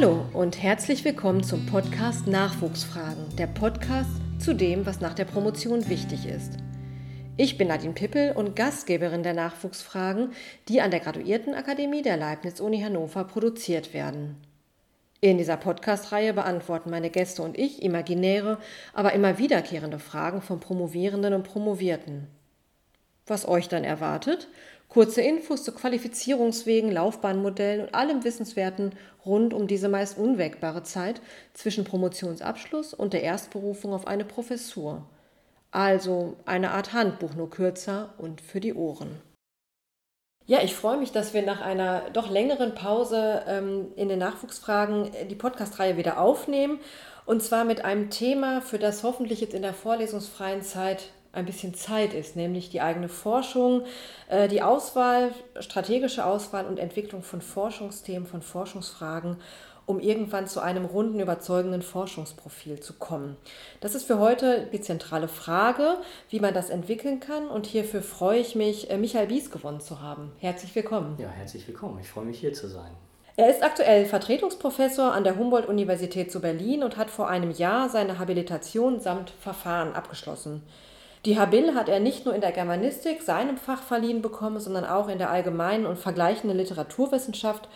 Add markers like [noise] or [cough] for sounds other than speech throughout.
Hallo und herzlich willkommen zum Podcast Nachwuchsfragen, der Podcast zu dem, was nach der Promotion wichtig ist. Ich bin Nadine Pippel und Gastgeberin der Nachwuchsfragen, die an der Graduiertenakademie der Leibniz-Uni Hannover produziert werden. In dieser Podcast-Reihe beantworten meine Gäste und ich imaginäre, aber immer wiederkehrende Fragen von Promovierenden und Promovierten. Was euch dann erwartet? Kurze Infos zu Qualifizierungswegen, Laufbahnmodellen und allem Wissenswerten rund um diese meist unwägbare Zeit zwischen Promotionsabschluss und der Erstberufung auf eine Professur. Also eine Art Handbuch, nur kürzer und für die Ohren. Ja, ich freue mich, dass wir nach einer doch längeren Pause ähm, in den Nachwuchsfragen die Podcast-Reihe wieder aufnehmen. Und zwar mit einem Thema, für das hoffentlich jetzt in der vorlesungsfreien Zeit ein bisschen Zeit ist, nämlich die eigene Forschung, äh, die Auswahl, strategische Auswahl und Entwicklung von Forschungsthemen, von Forschungsfragen, um irgendwann zu einem runden, überzeugenden Forschungsprofil zu kommen. Das ist für heute die zentrale Frage, wie man das entwickeln kann. Und hierfür freue ich mich, äh, Michael Bies gewonnen zu haben. Herzlich willkommen. Ja, herzlich willkommen. Ich freue mich hier zu sein. Er ist aktuell Vertretungsprofessor an der Humboldt-Universität zu Berlin und hat vor einem Jahr seine Habilitation samt Verfahren abgeschlossen. Die Habil hat er nicht nur in der Germanistik, seinem Fach verliehen bekommen, sondern auch in der allgemeinen und vergleichenden Literaturwissenschaft,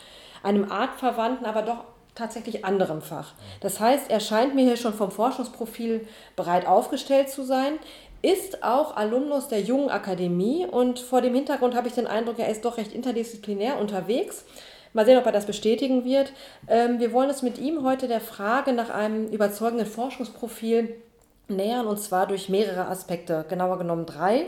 einem artverwandten, aber doch tatsächlich anderem Fach. Das heißt, er scheint mir hier schon vom Forschungsprofil bereit aufgestellt zu sein, ist auch Alumnus der Jungen Akademie und vor dem Hintergrund habe ich den Eindruck, er ist doch recht interdisziplinär unterwegs. Mal sehen, ob er das bestätigen wird. Ähm, wir wollen uns mit ihm heute der Frage nach einem überzeugenden Forschungsprofil nähern und zwar durch mehrere Aspekte, genauer genommen drei.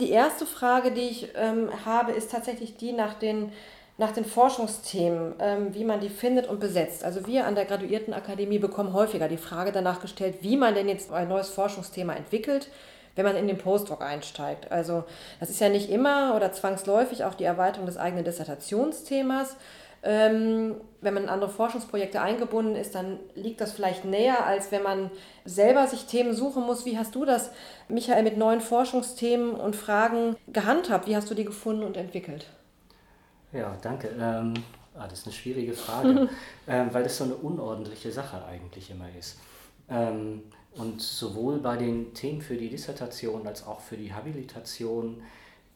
Die erste Frage, die ich ähm, habe, ist tatsächlich die nach den, nach den Forschungsthemen, ähm, wie man die findet und besetzt. Also wir an der Graduiertenakademie bekommen häufiger die Frage danach gestellt, wie man denn jetzt ein neues Forschungsthema entwickelt, wenn man in den Postdoc einsteigt. Also das ist ja nicht immer oder zwangsläufig auch die Erweiterung des eigenen Dissertationsthemas, ähm, wenn man in andere Forschungsprojekte eingebunden ist, dann liegt das vielleicht näher, als wenn man selber sich Themen suchen muss. Wie hast du das, Michael, mit neuen Forschungsthemen und Fragen gehandhabt? Wie hast du die gefunden und entwickelt? Ja, danke. Ähm, ah, das ist eine schwierige Frage, [laughs] ähm, weil das so eine unordentliche Sache eigentlich immer ist. Ähm, und sowohl bei den Themen für die Dissertation als auch für die Habilitation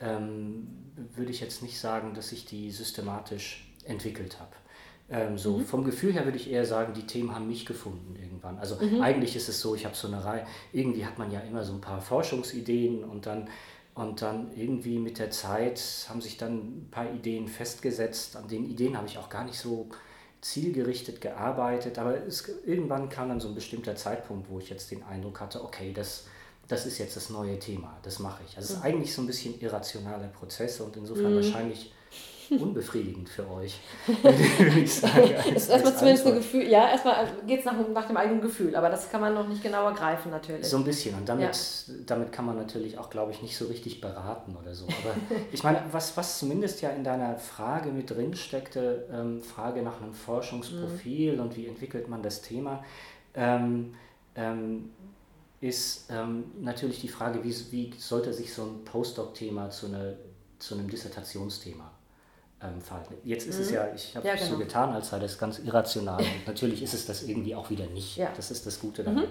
ähm, würde ich jetzt nicht sagen, dass ich die systematisch entwickelt habe. Ähm, so mhm. vom Gefühl her würde ich eher sagen, die Themen haben mich gefunden irgendwann. Also mhm. eigentlich ist es so, ich habe so eine Reihe, irgendwie hat man ja immer so ein paar Forschungsideen und dann und dann irgendwie mit der Zeit haben sich dann ein paar Ideen festgesetzt. An den Ideen habe ich auch gar nicht so zielgerichtet gearbeitet, aber es, irgendwann kam dann so ein bestimmter Zeitpunkt, wo ich jetzt den Eindruck hatte, okay, das, das ist jetzt das neue Thema, das mache ich. Also es ist mhm. eigentlich so ein bisschen irrationaler Prozess und insofern mhm. wahrscheinlich [laughs] unbefriedigend für euch, [laughs] würde ich sagen. Als, erstmal zumindest ein Gefühl, ja, erstmal geht es nach, nach dem eigenen Gefühl, aber das kann man noch nicht genauer greifen natürlich. So ein bisschen und damit, ja. damit kann man natürlich auch, glaube ich, nicht so richtig beraten oder so. Aber [laughs] ich meine, was, was zumindest ja in deiner Frage mit drin steckte, ähm, Frage nach einem Forschungsprofil mhm. und wie entwickelt man das Thema, ähm, ähm, ist ähm, natürlich die Frage, wie, wie sollte sich so ein Postdoc-Thema zu, eine, zu einem Dissertationsthema ähm, verhalten. Jetzt ist mhm. es ja, ich habe ja, genau. so getan, als sei das ganz irrational. [laughs] Und natürlich ist es das irgendwie auch wieder nicht. Ja. Das ist das Gute daran. Mhm.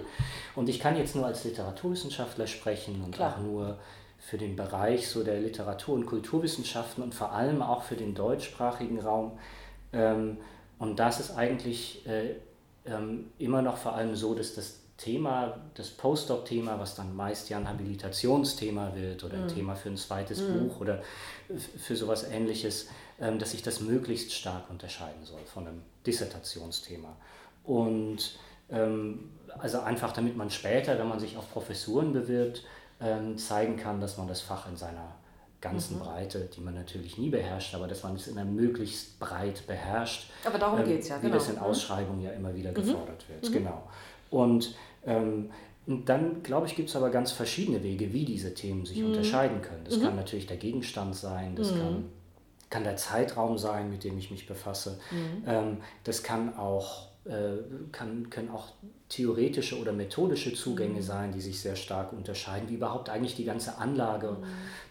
Und ich kann jetzt nur als Literaturwissenschaftler sprechen und Klar. auch nur für den Bereich so der Literatur- und Kulturwissenschaften und vor allem auch für den deutschsprachigen Raum. Ähm, und das ist eigentlich äh, ähm, immer noch vor allem so, dass das Thema, das Postdoc-Thema, was dann meist ja ein Habilitationsthema wird oder ein mhm. Thema für ein zweites mhm. Buch oder für sowas ähnliches, dass sich das möglichst stark unterscheiden soll von einem Dissertationsthema. Und ähm, also einfach damit man später, wenn man sich auf Professuren bewirbt, ähm, zeigen kann, dass man das Fach in seiner ganzen mhm. Breite, die man natürlich nie beherrscht, aber dass man es in einer möglichst breit beherrscht. Aber darum geht es ja, genau. Wie das in mhm. Ausschreibungen ja immer wieder mhm. gefordert wird, mhm. genau. Und ähm, dann, glaube ich, gibt es aber ganz verschiedene Wege, wie diese Themen sich mhm. unterscheiden können. Das mhm. kann natürlich der Gegenstand sein, das mhm. kann, kann der Zeitraum sein, mit dem ich mich befasse. Mhm. Ähm, das kann auch, äh, kann, können auch theoretische oder methodische Zugänge mhm. sein, die sich sehr stark unterscheiden, wie überhaupt eigentlich die ganze Anlage mhm.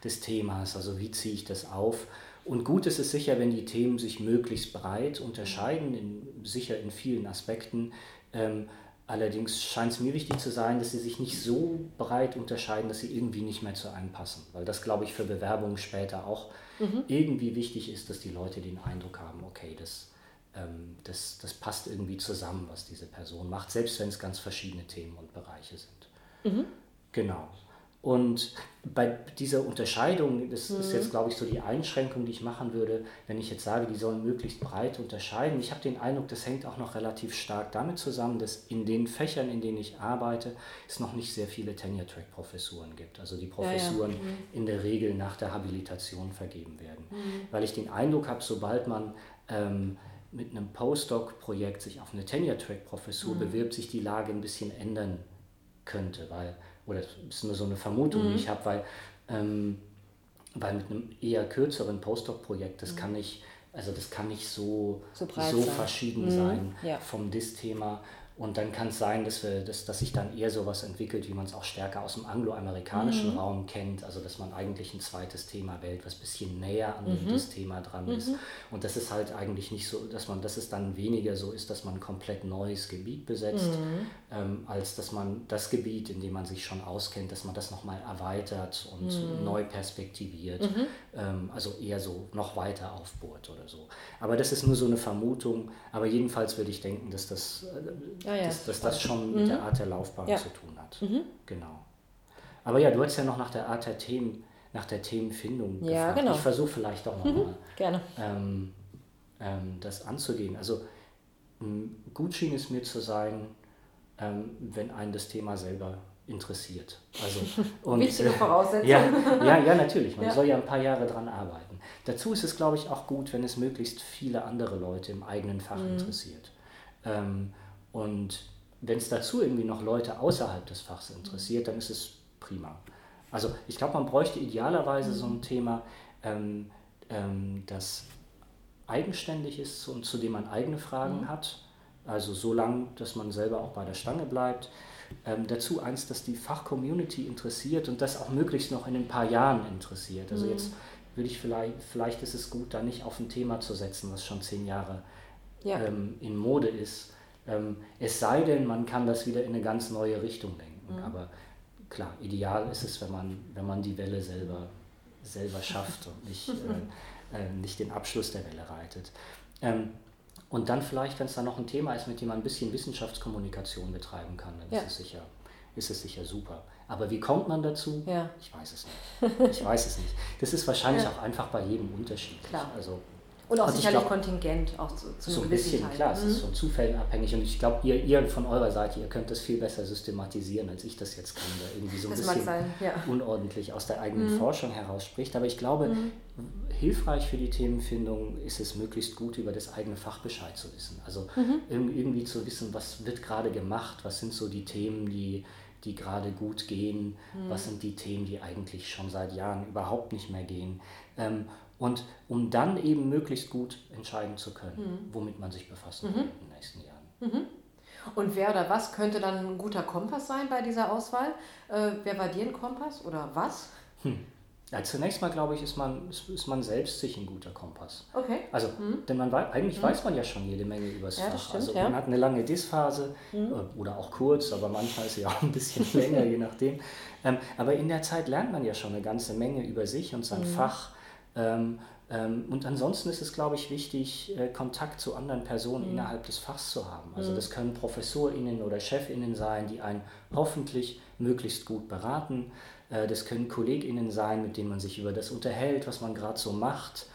des Themas, also wie ziehe ich das auf. Und gut ist es sicher, wenn die Themen sich möglichst breit unterscheiden, in, sicher in vielen Aspekten. Ähm, allerdings scheint es mir wichtig zu sein, dass sie sich nicht so breit unterscheiden, dass sie irgendwie nicht mehr zu einem passen. Weil das, glaube ich, für Bewerbungen später auch mhm. irgendwie wichtig ist, dass die Leute den Eindruck haben, okay, das, ähm, das, das passt irgendwie zusammen, was diese Person macht, selbst wenn es ganz verschiedene Themen und Bereiche sind. Mhm. Genau. Und bei dieser Unterscheidung, das mhm. ist jetzt, glaube ich, so die Einschränkung, die ich machen würde, wenn ich jetzt sage, die sollen möglichst breit unterscheiden. Ich habe den Eindruck, das hängt auch noch relativ stark damit zusammen, dass in den Fächern, in denen ich arbeite, es noch nicht sehr viele Tenure-Track-Professuren gibt. Also die Professuren ja, ja. Mhm. in der Regel nach der Habilitation vergeben werden. Mhm. Weil ich den Eindruck habe, sobald man ähm, mit einem Postdoc-Projekt sich auf eine Tenure-Track-Professur mhm. bewirbt, sich die Lage ein bisschen ändern könnte, weil oder das ist nur so eine Vermutung, mhm. die ich habe, weil, ähm, weil mit einem eher kürzeren Postdoc-Projekt, das mhm. kann nicht, also das kann nicht so, so, so verschieden mhm. sein ja. vom DIS-Thema und dann kann es sein, dass, wir, dass, dass sich dann eher sowas entwickelt, wie man es auch stärker aus dem angloamerikanischen mhm. Raum kennt. Also dass man eigentlich ein zweites Thema wählt, was ein bisschen näher an mhm. das Thema dran ist. Mhm. Und das ist halt eigentlich nicht so, dass man, dass es dann weniger so ist, dass man ein komplett neues Gebiet besetzt, mhm. ähm, als dass man das Gebiet, in dem man sich schon auskennt, dass man das nochmal erweitert und mhm. neu perspektiviert. Mhm. Ähm, also eher so noch weiter aufbohrt oder so. Aber das ist nur so eine Vermutung. Aber jedenfalls würde ich denken, dass das äh, ja. Dass, dass, das schon mhm. mit der Art der Laufbahn zu tun hat. Mhm. Genau. Aber ja, du hast ja noch nach der Art der Themen, nach der Themenfindung ja, gefragt. Genau. Ich versuche vielleicht auch nochmal mhm. ähm, ähm, das anzugehen. Also gut schien es mir zu sein, ähm, wenn einen das Thema selber interessiert. Also, [laughs] und, Wichtige Voraussetzung. ja, ja, ja, natürlich. Man ja. soll ja ein paar Jahre dran arbeiten. Dazu ist es, glaube ich, auch gut, wenn es möglichst viele andere Leute im eigenen Fach mhm. interessiert. Ähm, und wenn es dazu irgendwie noch Leute außerhalb des Fachs interessiert, dann ist es prima. Also ich glaube, man bräuchte idealerweise so ein Thema, ähm, ähm, das eigenständig ist und zu dem man eigene Fragen mhm. hat. Also so lang, dass man selber auch bei der Stange bleibt. Ähm, dazu eins, das die Fachcommunity interessiert und das auch möglichst noch in ein paar Jahren interessiert. Also mhm. jetzt würde ich vielleicht, vielleicht ist es gut, da nicht auf ein Thema zu setzen, was schon zehn Jahre ja. ähm, in Mode ist, es sei denn, man kann das wieder in eine ganz neue Richtung lenken. Mhm. Aber klar, ideal ist es, wenn man, wenn man die Welle selber, selber schafft und nicht, [laughs] äh, äh, nicht den Abschluss der Welle reitet. Ähm, und dann vielleicht, wenn es dann noch ein Thema ist, mit dem man ein bisschen Wissenschaftskommunikation betreiben kann, dann ja. ist, es sicher, ist es sicher super. Aber wie kommt man dazu? Ja. Ich weiß es nicht. Ich weiß es nicht. Das ist wahrscheinlich ja. auch einfach bei jedem unterschiedlich. Klar. Also und auch also sicherlich glaub, kontingent, auch zu, zu so ein bisschen, Teil. klar, es ist von Zufällen abhängig und ich glaube, ihr, ihr von eurer Seite, ihr könnt das viel besser systematisieren, als ich das jetzt kann, da irgendwie so ein das bisschen ja. unordentlich aus der eigenen mhm. Forschung heraus spricht. Aber ich glaube, mhm. hilfreich für die Themenfindung ist es, möglichst gut über das eigene Fach Bescheid zu wissen. Also mhm. irgendwie zu wissen, was wird gerade gemacht, was sind so die Themen, die die gerade gut gehen, mhm. was sind die Themen, die eigentlich schon seit Jahren überhaupt nicht mehr gehen. Ähm, und um dann eben möglichst gut entscheiden zu können, mhm. womit man sich befassen mhm. will in den nächsten Jahren. Mhm. Und wer oder was könnte dann ein guter Kompass sein bei dieser Auswahl? Äh, wer war dir ein Kompass oder was? Hm. Ja, zunächst mal glaube ich, ist man, ist, man selbst sich ein guter Kompass. Okay. Also, mhm. denn man eigentlich mhm. weiß man ja schon jede Menge über das ja, Fach. Stimmt, also ja. man hat eine lange Dis-Phase mhm. Äh, oder auch kurz, aber manchmal ist sie [laughs] auch ein bisschen länger, je nachdem. Ähm, aber in der Zeit lernt man ja schon eine ganze Menge über sich und sein mhm. Fach ähm, ähm, und ansonsten ist es, glaube ich, wichtig, äh, Kontakt zu anderen Personen mhm. innerhalb des Fachs zu haben. Also mhm. das können ProfessorInnen oder ChefInnen sein, die einen hoffentlich möglichst gut beraten. Äh, das können KollegInnen sein, mit denen man sich über das unterhält, was man gerade so macht.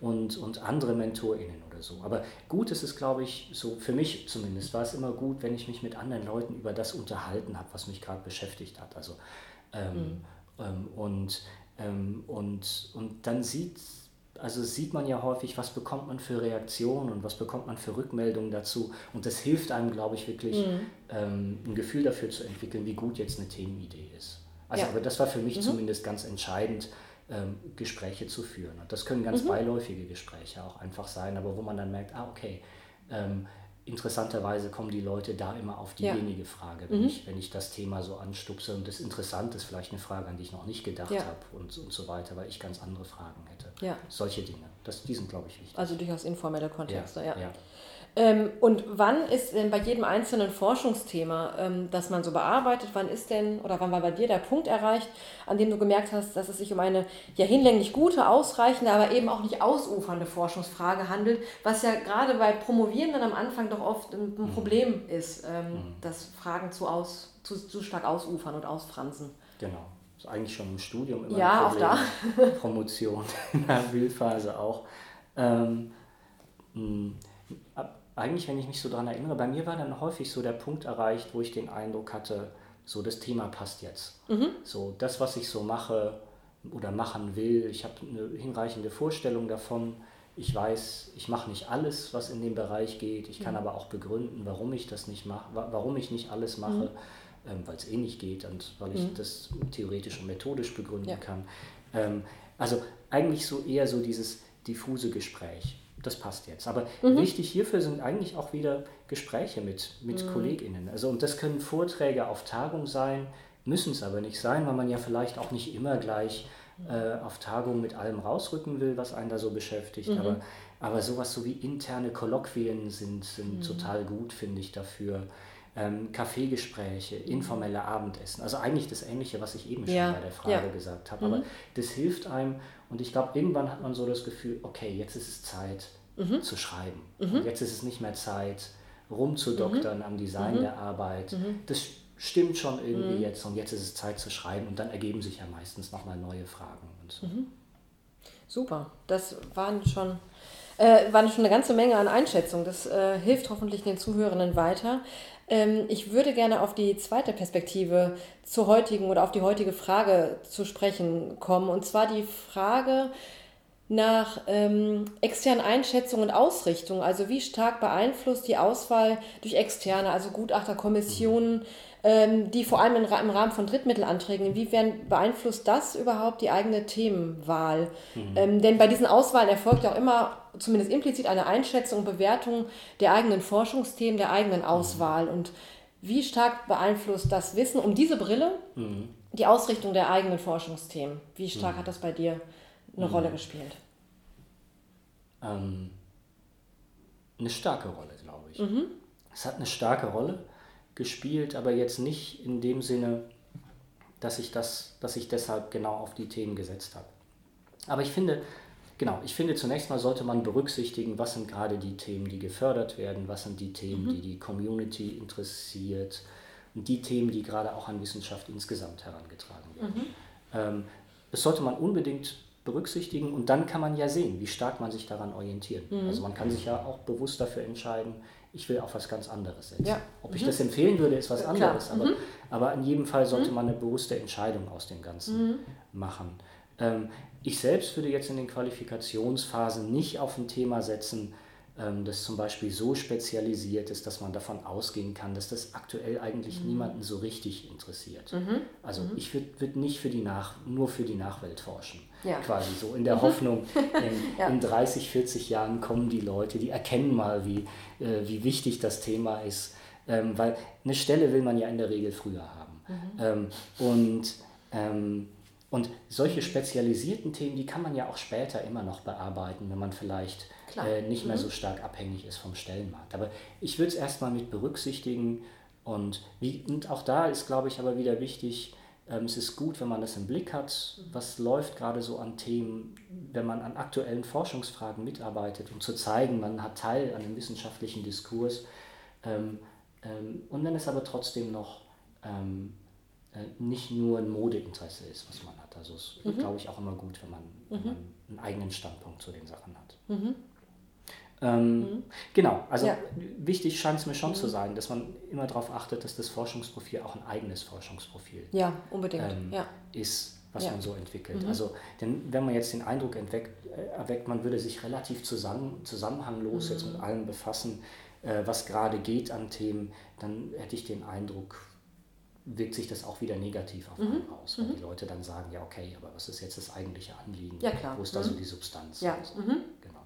Und, und andere MentorInnen oder so. Aber gut ist es, glaube ich, so für mich zumindest, war es immer gut, wenn ich mich mit anderen Leuten über das unterhalten habe, was mich gerade beschäftigt hat. Also, ähm, mhm. ähm, und ähm, und, und dann sieht, also sieht man ja häufig, was bekommt man für Reaktionen und was bekommt man für Rückmeldungen dazu. Und das hilft einem, glaube ich, wirklich mhm. ähm, ein Gefühl dafür zu entwickeln, wie gut jetzt eine Themenidee ist. Also, ja. aber das war für mich mhm. zumindest ganz entscheidend, ähm, Gespräche zu führen. Und das können ganz mhm. beiläufige Gespräche auch einfach sein, aber wo man dann merkt, ah, okay, ähm, interessanterweise kommen die Leute da immer auf diejenige ja. Frage, wenn, mhm. ich, wenn ich das Thema so anstupse und das interessant ist, vielleicht eine Frage, an die ich noch nicht gedacht ja. habe und, und so weiter, weil ich ganz andere Fragen hätte. Ja. Solche Dinge, das, die sind, glaube ich, wichtig. Also durchaus informelle Kontexte, ja. Ähm, und wann ist denn bei jedem einzelnen Forschungsthema, ähm, das man so bearbeitet, wann ist denn oder wann war bei dir der Punkt erreicht, an dem du gemerkt hast, dass es sich um eine ja hinlänglich gute, ausreichende, aber eben auch nicht ausufernde Forschungsfrage handelt, was ja gerade bei Promovierenden am Anfang doch oft ein, mhm. Problem ist, ähm, mhm. dass Fragen zu, aus, zu, zu stark ausufern und ausfransen. Genau. Das ist eigentlich schon im Studium immer ja, ein Problem. Auch da. Promotion [laughs] in der Bildphase auch. Ähm, hm, eigentlich, wenn ich mich so daran erinnere, bei mir war dann häufig so der Punkt erreicht, wo ich den Eindruck hatte, so das Thema passt jetzt. Mhm. So das, was ich so mache oder machen will, ich habe eine hinreichende Vorstellung davon. Ich weiß, ich mache nicht alles, was in dem Bereich geht. Ich kann mhm. aber auch begründen, warum ich das nicht mache, warum ich nicht alles mache, mhm. ähm, weil es eh nicht geht und weil ich mhm. das theoretisch und methodisch begründen ja. kann. Ähm, also eigentlich so eher so dieses diffuse Gespräch das passt jetzt. Aber mhm. wichtig hierfür sind eigentlich auch wieder Gespräche mit, mit mhm. KollegInnen. Also, und das können Vorträge auf Tagung sein, müssen es aber nicht sein, weil man ja vielleicht auch nicht immer gleich äh, auf Tagung mit allem rausrücken will, was einen da so beschäftigt. Mhm. Aber, aber sowas so wie interne Kolloquien sind, sind mhm. total gut, finde ich, dafür. Ähm, Kaffeegespräche, mhm. informelle Abendessen. Also eigentlich das Ähnliche, was ich eben schon ja. bei der Frage ja. gesagt habe. Aber mhm. das hilft einem und ich glaube, irgendwann hat man so das Gefühl, okay, jetzt ist es Zeit mhm. zu schreiben. Mhm. jetzt ist es nicht mehr Zeit, rumzudoktern mhm. am Design mhm. der Arbeit. Mhm. Das stimmt schon irgendwie mhm. jetzt und jetzt ist es Zeit zu schreiben und dann ergeben sich ja meistens nochmal neue Fragen. Und so. Super, das waren schon äh, waren schon eine ganze Menge an Einschätzungen. Das äh, hilft hoffentlich den Zuhörenden weiter. Ähm, ich würde gerne auf die zweite Perspektive zur heutigen oder auf die heutige Frage zu sprechen kommen. Und zwar die Frage nach ähm, externen Einschätzungen und Ausrichtungen. Also wie stark beeinflusst die Auswahl durch Externe, also Gutachterkommissionen, ähm, die vor allem im Rahmen von Drittmittelanträgen, inwiefern beeinflusst das überhaupt die eigene Themenwahl? Mhm. Ähm, denn bei diesen Auswahlen erfolgt ja auch immer zumindest implizit eine Einschätzung und Bewertung der eigenen Forschungsthemen, der eigenen Auswahl. Mhm. Und wie stark beeinflusst das Wissen um diese Brille mhm. die Ausrichtung der eigenen Forschungsthemen? Wie stark mhm. hat das bei dir eine mhm. Rolle gespielt? Ähm, eine starke Rolle, glaube ich. Mhm. Es hat eine starke Rolle gespielt, aber jetzt nicht in dem Sinne, dass ich, das, dass ich deshalb genau auf die Themen gesetzt habe. Aber ich finde, genau, ich finde zunächst mal sollte man berücksichtigen, was sind gerade die Themen, die gefördert werden, was sind die Themen, mhm. die die Community interessiert und die Themen, die gerade auch an Wissenschaft insgesamt herangetragen werden. Mhm. Ähm, das sollte man unbedingt berücksichtigen und dann kann man ja sehen, wie stark man sich daran orientiert. Mhm. Also man kann sich ja auch bewusst dafür entscheiden, ich will auf was ganz anderes setzen. Ja. Ob ich mhm. das empfehlen würde, ist was anderes, aber, mhm. aber in jedem Fall sollte mhm. man eine bewusste Entscheidung aus dem Ganzen machen. Ähm, ich selbst würde jetzt in den Qualifikationsphasen nicht auf ein Thema setzen, ähm, das zum Beispiel so spezialisiert ist, dass man davon ausgehen kann, dass das aktuell eigentlich mhm. niemanden so richtig interessiert. Mhm. Also mhm. ich würde würd nicht für die Nach, nur für die Nachwelt forschen. Ja. Quasi so in der mhm. Hoffnung, [laughs] in, ja. in 30, 40 Jahren kommen die Leute, die erkennen mal, wie, äh, wie wichtig das Thema ist. Ähm, weil eine Stelle will man ja in der Regel früher haben. Mhm. Ähm, und ähm, und solche spezialisierten Themen, die kann man ja auch später immer noch bearbeiten, wenn man vielleicht äh, nicht mehr mhm. so stark abhängig ist vom Stellenmarkt. Aber ich würde es erstmal mit berücksichtigen und, wie, und auch da ist, glaube ich, aber wieder wichtig, ähm, es ist gut, wenn man das im Blick hat, was läuft gerade so an Themen, wenn man an aktuellen Forschungsfragen mitarbeitet, um zu zeigen, man hat Teil an dem wissenschaftlichen Diskurs. Ähm, ähm, und wenn es aber trotzdem noch ähm, äh, nicht nur ein Modeinteresse ist, was man hat. Also es ist, mhm. glaube ich, auch immer gut, wenn man, wenn mhm. man, einen eigenen Standpunkt zu den Sachen hat. Mhm. Ähm, mhm. Genau, also ja. wichtig scheint es mir schon mhm. zu sein, dass man immer darauf achtet, dass das Forschungsprofil auch ein eigenes Forschungsprofil ja, unbedingt. Ähm, ja. ist, was ja. man so entwickelt. Mhm. Also, denn wenn man jetzt den Eindruck entweckt, äh, erweckt, man würde sich relativ zusammen, zusammenhanglos jetzt mit mhm. allem befassen, äh, was gerade geht an Themen, dann hätte ich den Eindruck, wirkt sich das auch wieder negativ auf mhm. einen aus, weil mhm. die Leute dann sagen, ja okay, aber was ist jetzt das eigentliche Anliegen? Ja, klar. Wo ist da so die Substanz? Ja. So. Genau.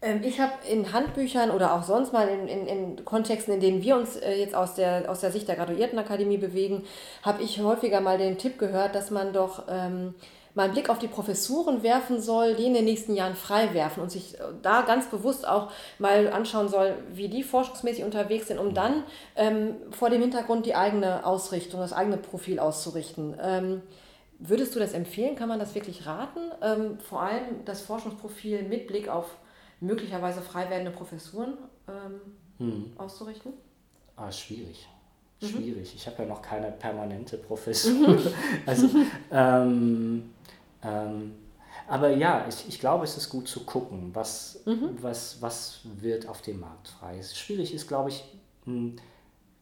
Ähm, ich habe in Handbüchern oder auch sonst mal in, in, in Kontexten, in denen wir uns äh, jetzt aus der, aus der Sicht der Graduiertenakademie bewegen, habe ich häufiger mal den Tipp gehört, dass man doch ähm, mal einen Blick auf die Professuren werfen soll, die in den nächsten Jahren frei werfen und sich da ganz bewusst auch mal anschauen soll, wie die forschungsmäßig unterwegs sind, um dann ähm, vor dem Hintergrund die eigene Ausrichtung, das eigene Profil auszurichten. Ähm, würdest du das empfehlen? Kann man das wirklich raten? Ähm, vor allem das Forschungsprofil mit Blick auf möglicherweise frei werdende Professuren ähm, hm. auszurichten? Ah, schwierig. Mhm. Schwierig. Ich habe ja noch keine permanente Professur. Mhm. [laughs] also, ähm, ähm, aber ja, ich, ich glaube, es ist gut zu gucken, was, mhm. was, was wird auf dem Markt frei. Schwierig ist, glaube ich, hm,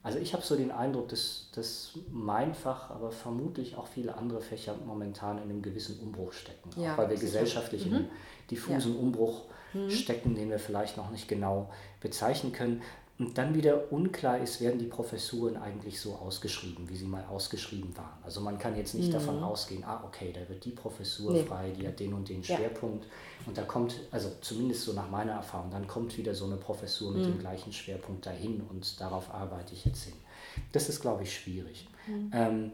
also ich habe so den Eindruck, dass, dass mein Fach, aber vermutlich auch viele andere Fächer momentan in einem gewissen Umbruch stecken. Ja, auch weil wir gesellschaftlich mhm. in einem diffusen ja. Umbruch mhm. stecken, den wir vielleicht noch nicht genau bezeichnen können. Und dann wieder unklar ist, werden die Professuren eigentlich so ausgeschrieben, wie sie mal ausgeschrieben waren. Also man kann jetzt nicht mhm. davon ausgehen, ah okay, da wird die Professur nee. frei, die hat den und den Schwerpunkt. Ja. Und da kommt, also zumindest so nach meiner Erfahrung, dann kommt wieder so eine Professur mit mhm. dem gleichen Schwerpunkt dahin und darauf arbeite ich jetzt hin. Das ist, glaube ich, schwierig. Mhm. Ähm,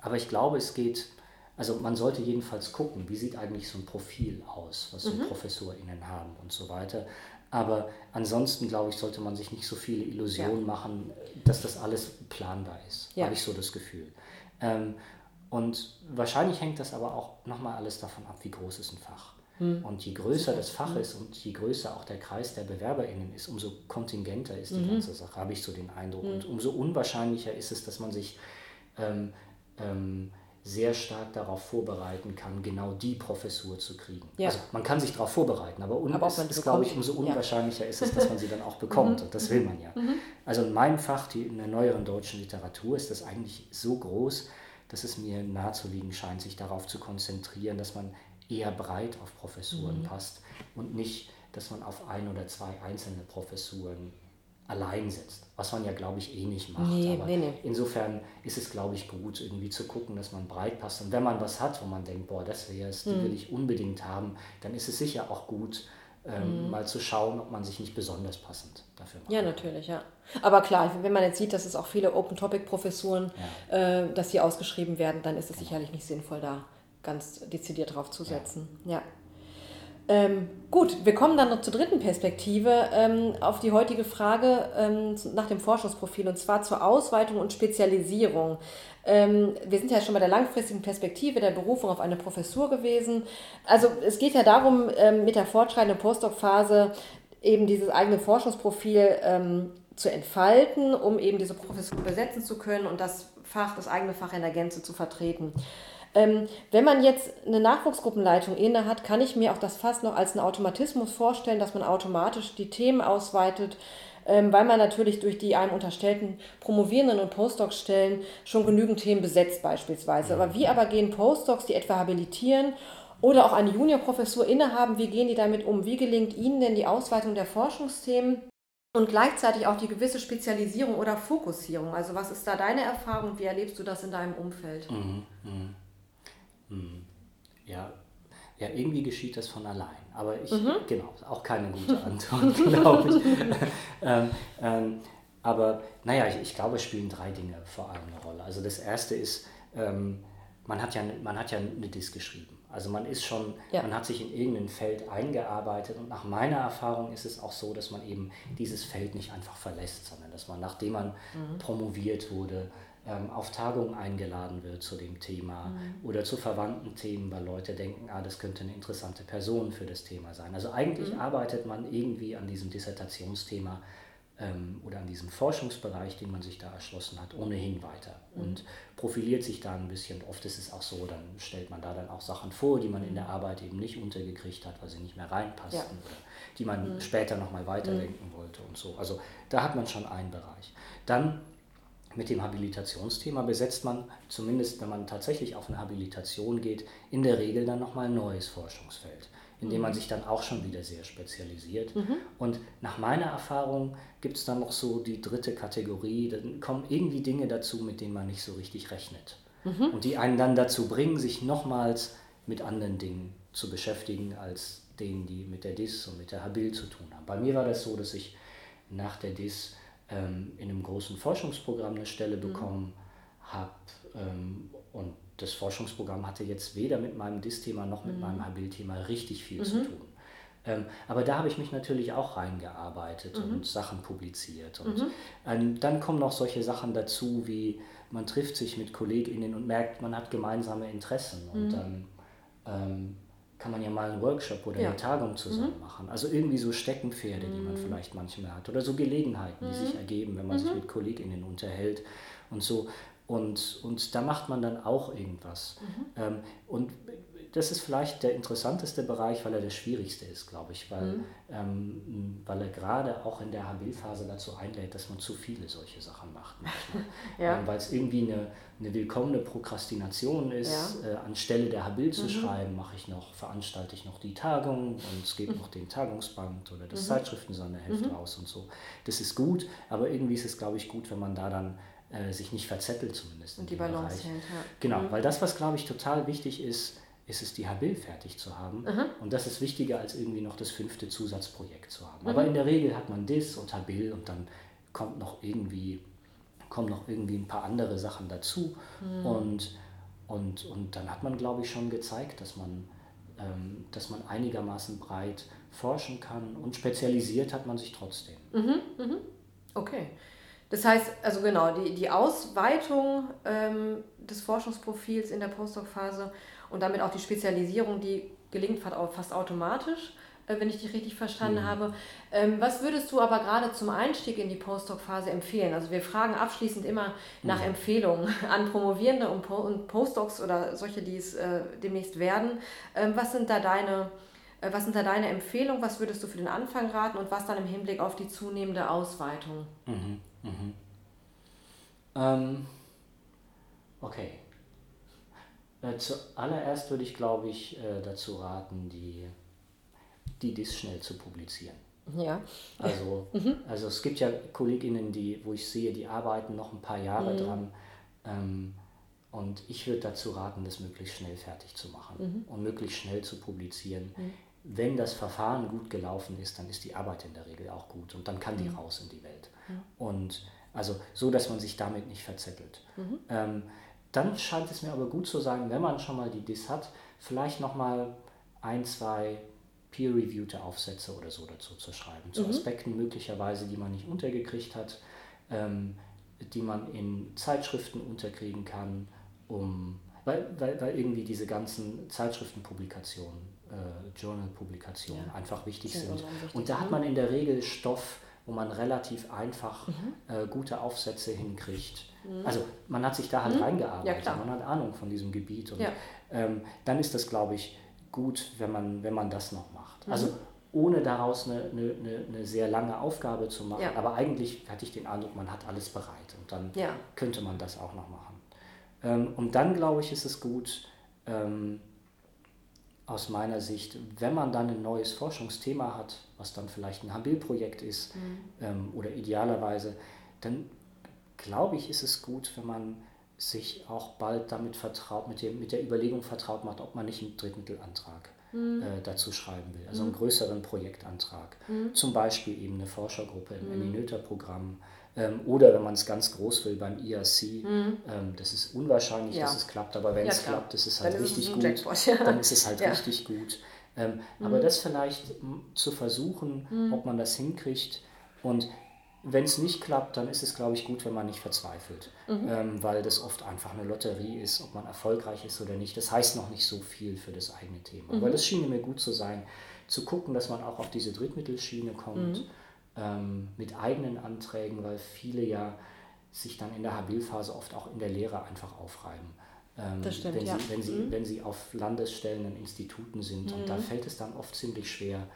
aber ich glaube, es geht, also man sollte jedenfalls gucken, wie sieht eigentlich so ein Profil aus, was so mhm. ProfessorInnen haben und so weiter. Aber ansonsten, glaube ich, sollte man sich nicht so viele Illusionen ja. machen, dass das alles planbar ist. Ja. Habe ich so das Gefühl. Ähm, und wahrscheinlich hängt das aber auch nochmal alles davon ab, wie groß ist ein Fach. Hm. Und je größer das Fach hm. ist und je größer auch der Kreis der BewerberInnen ist, umso kontingenter ist die mhm. ganze Sache, habe ich so den Eindruck. Mhm. Und umso unwahrscheinlicher ist es, dass man sich ähm, ähm, sehr stark darauf vorbereiten kann, genau die Professur zu kriegen. Ja. Also man kann sich darauf vorbereiten, aber, un aber ist, glaube ich, umso unwahrscheinlicher ja. ist es, dass man sie dann auch bekommt. [laughs] und das will man ja. Mhm. Also in meinem Fach, die, in der neueren deutschen Literatur, ist das eigentlich so groß, dass es mir nahezu liegen scheint, sich darauf zu konzentrieren, dass man eher breit auf Professuren mhm. passt und nicht, dass man auf ein oder zwei einzelne Professuren allein setzt. Was man ja, glaube ich, eh nicht macht. Nee, Aber nee, insofern ist es, glaube ich, gut, irgendwie zu gucken, dass man breit passt. Und wenn man was hat, wo man denkt, boah, das wäre es, die hm. will ich unbedingt haben, dann ist es sicher auch gut, ähm, hm. mal zu schauen, ob man sich nicht besonders passend dafür macht. Ja, natürlich, ja. Aber klar, wenn man jetzt sieht, dass es auch viele Open-Topic-Professuren, ja. äh, dass die ausgeschrieben werden, dann ist es genau. sicherlich nicht sinnvoll, da ganz dezidiert drauf zu setzen. ja. ja. Ähm, gut, wir kommen dann noch zur dritten Perspektive ähm, auf die heutige Frage ähm, nach dem Forschungsprofil und zwar zur Ausweitung und Spezialisierung. Ähm, wir sind ja schon bei der langfristigen Perspektive der Berufung auf eine Professur gewesen. Also es geht ja darum, ähm, mit der fortschreitenden Postdoc-Phase eben dieses eigene Forschungsprofil ähm, zu entfalten, um eben diese Professur besetzen zu können und das Fach, das eigene Fach in der Gänze zu vertreten. Ähm, wenn man jetzt eine Nachwuchsgruppenleitung inne hat, kann ich mir auch das fast noch als einen Automatismus vorstellen, dass man automatisch die Themen ausweitet, ähm, weil man natürlich durch die einem unterstellten Promovierenden und Postdoc-Stellen schon genügend Themen besetzt beispielsweise. Aber wie aber gehen Postdocs, die etwa habilitieren oder auch eine Juniorprofessur innehaben, wie gehen die damit um? Wie gelingt ihnen denn die Ausweitung der Forschungsthemen? Und gleichzeitig auch die gewisse Spezialisierung oder Fokussierung. Also was ist da deine Erfahrung? Wie erlebst du das in deinem Umfeld? Mhm, mh. Hm. Ja, ja, irgendwie geschieht das von allein. Aber ich, mhm. genau, auch keine gute [laughs] Antwort, glaube ich. [laughs] ähm, ähm, aber naja, ich, ich glaube, es spielen drei Dinge vor allem eine Rolle. Also das erste ist, ähm, man, hat ja, man hat ja eine Disk geschrieben. Also man ist schon, ja. man hat sich in irgendein Feld eingearbeitet und nach meiner Erfahrung ist es auch so, dass man eben dieses Feld nicht einfach verlässt, sondern dass man, nachdem man mhm. promoviert wurde, ähm, auf Tagungen eingeladen wird zu dem Thema mhm. oder zu verwandten Themen, weil Leute denken, ah, das könnte eine interessante Person für das Thema sein. Also eigentlich mhm. arbeitet man irgendwie an diesem Dissertationsthema ähm, oder an diesem Forschungsbereich, den man sich da erschlossen hat, ohnehin weiter mhm. und profiliert sich da ein bisschen. Oft ist es auch so, dann stellt man da dann auch Sachen vor, die man in der Arbeit eben nicht untergekriegt hat, weil sie nicht mehr reinpassten ja. oder die man mhm. später nochmal weiterdenken mhm. wollte und so. Also da hat man schon einen Bereich. Dann mit dem Habilitationsthema besetzt man, zumindest wenn man tatsächlich auf eine Habilitation geht, in der Regel dann nochmal ein neues Forschungsfeld, in dem mhm. man sich dann auch schon wieder sehr spezialisiert. Mhm. Und nach meiner Erfahrung gibt es dann noch so die dritte Kategorie, dann kommen irgendwie Dinge dazu, mit denen man nicht so richtig rechnet. Mhm. Und die einen dann dazu bringen, sich nochmals mit anderen Dingen zu beschäftigen, als denen, die mit der DIS und mit der Habil zu tun haben. Bei mir war das so, dass ich nach der DIS ähm, in einem großen Forschungsprogramm eine Stelle mhm. bekommen habe ähm, und das Forschungsprogramm hatte jetzt weder mit meinem DIS-Thema noch mit mhm. meinem Habil-Thema richtig viel mhm. zu tun. Ähm, aber da habe ich mich natürlich auch reingearbeitet mhm. und Sachen publiziert. Und mhm. ähm, dann kommen noch solche Sachen dazu, wie man trifft sich mit KollegInnen und merkt, man hat gemeinsame Interessen. Und mhm. dann ähm, kann man ja mal einen Workshop oder ja. eine Tagung zusammen mhm. machen. Also irgendwie so Steckenpferde, die man mhm. vielleicht manchmal hat. Oder so Gelegenheiten, die sich ergeben, wenn man sich mit KollegInnen unterhält und so. Und, und da macht man dann auch irgendwas. Mhm. Ähm, und das ist vielleicht der interessanteste Bereich, weil er der schwierigste ist, glaube ich, weil, mhm. ähm, weil er gerade auch in der Habil-Phase dazu einlädt, dass man zu viele solche Sachen macht. [laughs] ja. ähm, weil es irgendwie eine, eine willkommene Prokrastination ist, ja. äh, anstelle der Habil zu mhm. schreiben, mache ich noch, veranstalte ich noch die Tagung und es gibt mhm. noch den Tagungsband oder das mhm. Zeitschriftensonderheft mhm. raus und so. Das ist gut, aber irgendwie ist es, glaube ich, gut, wenn man da dann äh, sich nicht verzettelt zumindest. Und die Balance hält, ja. Genau, mhm. weil das, was, glaube ich, total wichtig ist, ist es, die Habil fertig zu haben. Und das ist wichtiger, als irgendwie noch das fünfte Zusatzprojekt zu haben. Mhm. Aber in der Regel hat man DIS und Habil und dann kommt noch irgendwie, kommen noch irgendwie ein paar andere Sachen dazu. Mhm. Und, und, und dann hat man, glaube ich, schon gezeigt, dass man, ähm, dass man einigermaßen breit forschen kann und spezialisiert hat man sich trotzdem. Mhm. mhm. Okay. Das heißt, also genau, die, die Ausweitung ähm, des Forschungsprofils in der Postdoc-Phase und damit auch die Spezialisierung, die gelingt fast automatisch, wenn ich dich richtig verstanden mhm. habe. Ähm, was würdest du aber gerade zum Einstieg in die Postdoc-Phase empfehlen? Also wir fragen abschließend immer nach mhm. Empfehlungen [laughs] an Promovierende und, Postdocs oder solche, die es äh, demnächst werden. Ähm, was sind da deine äh, was sind da deine Empfehlungen? Was würdest du für den Anfang raten und was dann im Hinblick auf die zunehmende Ausweitung? Mhm. Mhm. Ähm, okay. Äh, zuallererst würde ich, glaube ich, äh, dazu raten, die, die DIS schnell zu publizieren. Ja. Also, mhm. also es gibt ja KollegInnen, die, wo ich sehe, die arbeiten noch ein paar Jahre mhm. dran. Ähm, und ich würde dazu raten, das möglichst schnell fertig zu machen mhm. und möglichst schnell zu publizieren. Mhm. Wenn das Verfahren gut gelaufen ist, dann ist die Arbeit in der Regel auch gut und dann kann die mhm. raus in die Welt. Und also so, dass man sich damit nicht verzettelt. Mhm. Ähm, dann scheint es mir aber gut zu sein, wenn man schon mal die DIS hat, vielleicht nochmal ein, zwei peer-reviewte Aufsätze oder so dazu zu schreiben, zu mhm. Aspekten möglicherweise, die man nicht untergekriegt hat, ähm, die man in Zeitschriften unterkriegen kann, um, weil, weil, weil irgendwie diese ganzen Zeitschriftenpublikationen, äh, Journal-Publikationen ja. einfach wichtig sind. Und da hat man in der Regel Stoff, wo man relativ einfach mhm. äh, gute Aufsätze hinkriegt. Mhm. Also man hat sich da halt mhm. reingearbeitet, ja, man hat Ahnung von diesem Gebiet und ja. ähm, dann ist das, glaube ich, gut, wenn man, wenn man das noch macht. Mhm. Also ohne daraus eine, eine, eine, sehr lange Aufgabe zu machen, ja. aber eigentlich hatte ich den Eindruck, man hat alles bereit und dann könnte man das auch noch machen. Ähm, und dann, glaube ich, ist es gut, ähm, aus meiner Sicht, wenn man dann ein neues Forschungsthema hat, was dann vielleicht ein Habil-Projekt ist mhm. ähm, oder idealerweise, dann glaube ich, ist es gut, wenn man sich auch bald damit vertraut, mit, dem, mit der Überlegung vertraut macht, ob man nicht einen Drittmittelantrag mhm. äh, dazu schreiben will, also einen mhm. größeren Projektantrag. Mhm. Zum Beispiel eben eine Forschergruppe im mhm. Eminöter-Programm ähm, oder wenn man es ganz groß will beim IRC, mhm. ähm, das ist unwahrscheinlich, ja. dass es klappt, aber wenn ja, es klar. klappt, ist es halt dann richtig gut. Jackpot, ja. Dann ist es halt richtig gut. Ähm, mhm. Aber das vielleicht zu versuchen, mhm. ob man das hinkriegt. Und wenn es nicht klappt, dann ist es, glaube ich, gut, wenn man nicht verzweifelt, mhm. ähm, weil das oft einfach eine Lotterie ist, ob man erfolgreich ist oder nicht. Das heißt noch nicht so viel für das eigene Thema. Mhm. Aber das schien mir gut zu sein, zu gucken, dass man auch auf diese Drittmittelschiene kommt. Mhm ähm, mit eigenen Anträgen, weil viele ja sich dann in der Habilphase oft auch in der Lehre einfach aufreiben. Ähm, stimmt, wenn, sie, ja. wenn, sie, mhm. wenn sie auf landesstellenden Instituten sind. Und da mhm. fällt es dann oft ziemlich schwer,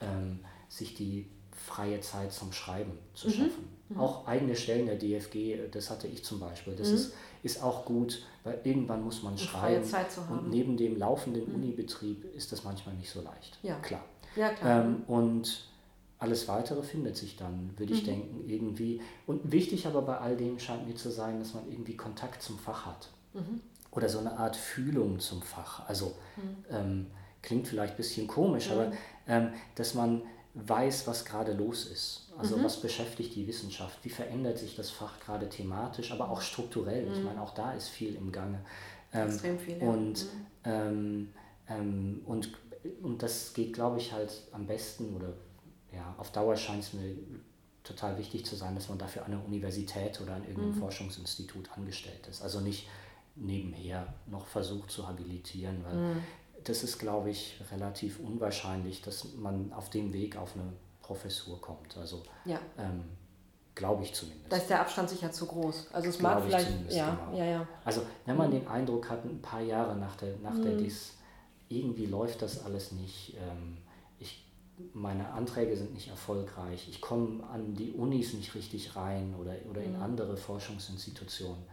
ähm, sich die freie Zeit zum Schreiben zu mhm. schaffen. Mhm. Auch eigene Stellen der DFG, das hatte ich zum Beispiel. Das mhm. ist, ist auch gut, weil irgendwann muss man schreiben. Und neben dem laufenden Unibetrieb ist das manchmal nicht so leicht. Ja. Klar. Ja, klar. Ähm, und alles Weitere findet sich dann, würde ich mhm. denken, irgendwie. Und wichtig aber bei all dem scheint mir zu sein, dass man irgendwie Kontakt zum Fach hat. Mhm. Oder so eine Art Fühlung zum Fach. Also mhm. ähm, klingt vielleicht ein bisschen komisch, mhm. aber ähm, dass man weiß, was gerade los ist. Also mhm. was beschäftigt die Wissenschaft? Wie verändert sich das Fach gerade thematisch, aber auch strukturell? Mhm. Ich meine, auch da ist viel im Gange. Ähm, Extrem viel, ja. Und, mhm. ähm, ähm, und, und das geht, glaube ich, halt am besten oder ja, auf Dauer scheint es mir total wichtig zu sein, dass man dafür an der Universität oder an irgendeinem mhm. Forschungsinstitut angestellt ist. Also nicht nebenher noch versucht zu habilitieren, weil mhm. Das ist, glaube ich, relativ unwahrscheinlich, dass man auf dem Weg auf eine Professur kommt. Also ja. ähm, glaube ich zumindest. Da ist der Abstand sicher zu groß. Also es mag vielleicht. Ja, genau. ja, ja. Also wenn man mhm. den Eindruck hat, ein paar Jahre nach der, nach der mhm. DIS, irgendwie läuft das alles nicht. Ähm, ich, meine Anträge sind nicht erfolgreich. Ich komme an die Unis nicht richtig rein oder, oder in mhm. andere Forschungsinstitutionen.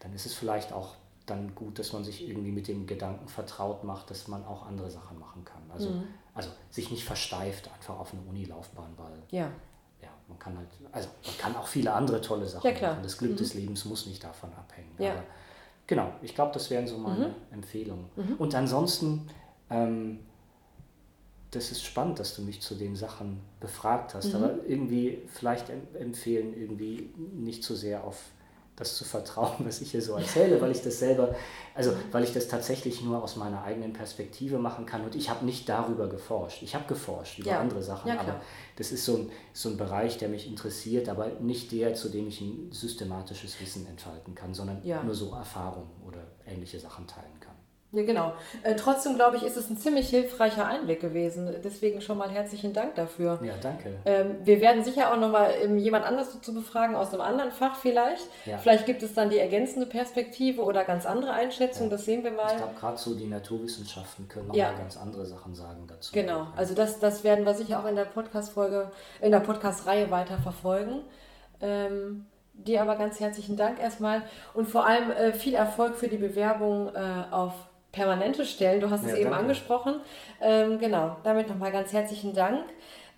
Dann ist es vielleicht auch dann gut, dass man sich irgendwie mit dem Gedanken vertraut macht, dass man auch andere Sachen machen kann. Also, mhm. also sich nicht versteift einfach auf eine Unilaufbahn, weil ja. ja, man kann halt, also man kann auch viele andere tolle Sachen ja, machen. Das Glück mhm. des Lebens muss nicht davon abhängen. Ja. Aber genau, ich glaube, das wären so meine mhm. Empfehlungen. Mhm. Und ansonsten, ähm, das ist spannend, dass du mich zu den Sachen befragt hast, mhm. aber irgendwie vielleicht empfehlen, irgendwie nicht so sehr auf das zu vertrauen, [laughs] was ich hier so erzähle, weil ich das selber, also weil ich das tatsächlich nur aus meiner eigenen Perspektive machen kann und ich habe nicht darüber geforscht. Ich habe geforscht über ja. andere Sachen, ja, aber das ist so ein, so ein Bereich, der mich interessiert, aber nicht der, zu dem ich ein systematisches Wissen entfalten kann, sondern ja. nur so Erfahrungen oder ähnliche Sachen teilen kann. Ja, genau. Äh, trotzdem glaube ich, ist es ein ziemlich hilfreicher Einblick gewesen. Deswegen schon mal herzlichen Dank dafür. Ja, danke. Ähm, wir werden sicher auch nochmal ähm, jemand anders dazu befragen, aus einem anderen Fach vielleicht. Ja. Vielleicht gibt es dann die ergänzende Perspektive oder ganz andere Einschätzungen, ja. das sehen wir mal. Ich glaube, gerade so die Naturwissenschaften können nochmal ja. ganz andere Sachen sagen dazu. Genau, also das, das werden wir sicher auch in der Podcast-Folge, in der Podcast-Reihe weiter verfolgen. Ähm, dir aber ganz herzlichen Dank erstmal und vor allem äh, viel Erfolg für die Bewerbung äh, auf permanente Stellen. Du hast ja, es eben danke. angesprochen. Ähm, genau, damit nochmal ganz herzlichen Dank.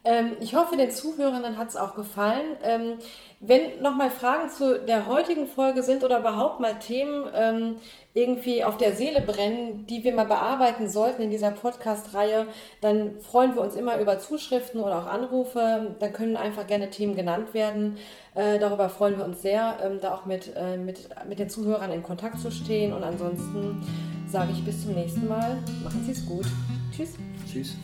Ähm, ich hoffe, den Zuhörern hat es auch gefallen. Ähm, wenn nochmal Fragen zu der heutigen Folge sind oder überhaupt mal Themen ähm, irgendwie auf der Seele brennen, die wir mal bearbeiten sollten in dieser Podcast-Reihe, dann freuen wir uns immer über Zuschriften oder auch Anrufe. Dann können einfach gerne Themen genannt werden. Äh, darüber freuen wir uns sehr, ähm, da auch mit, äh, mit, mit den Zuhörern in Kontakt zu stehen. Und ansonsten sage ich bis zum nächsten Mal. Machen Sie es gut. Tschüss. Tschüss.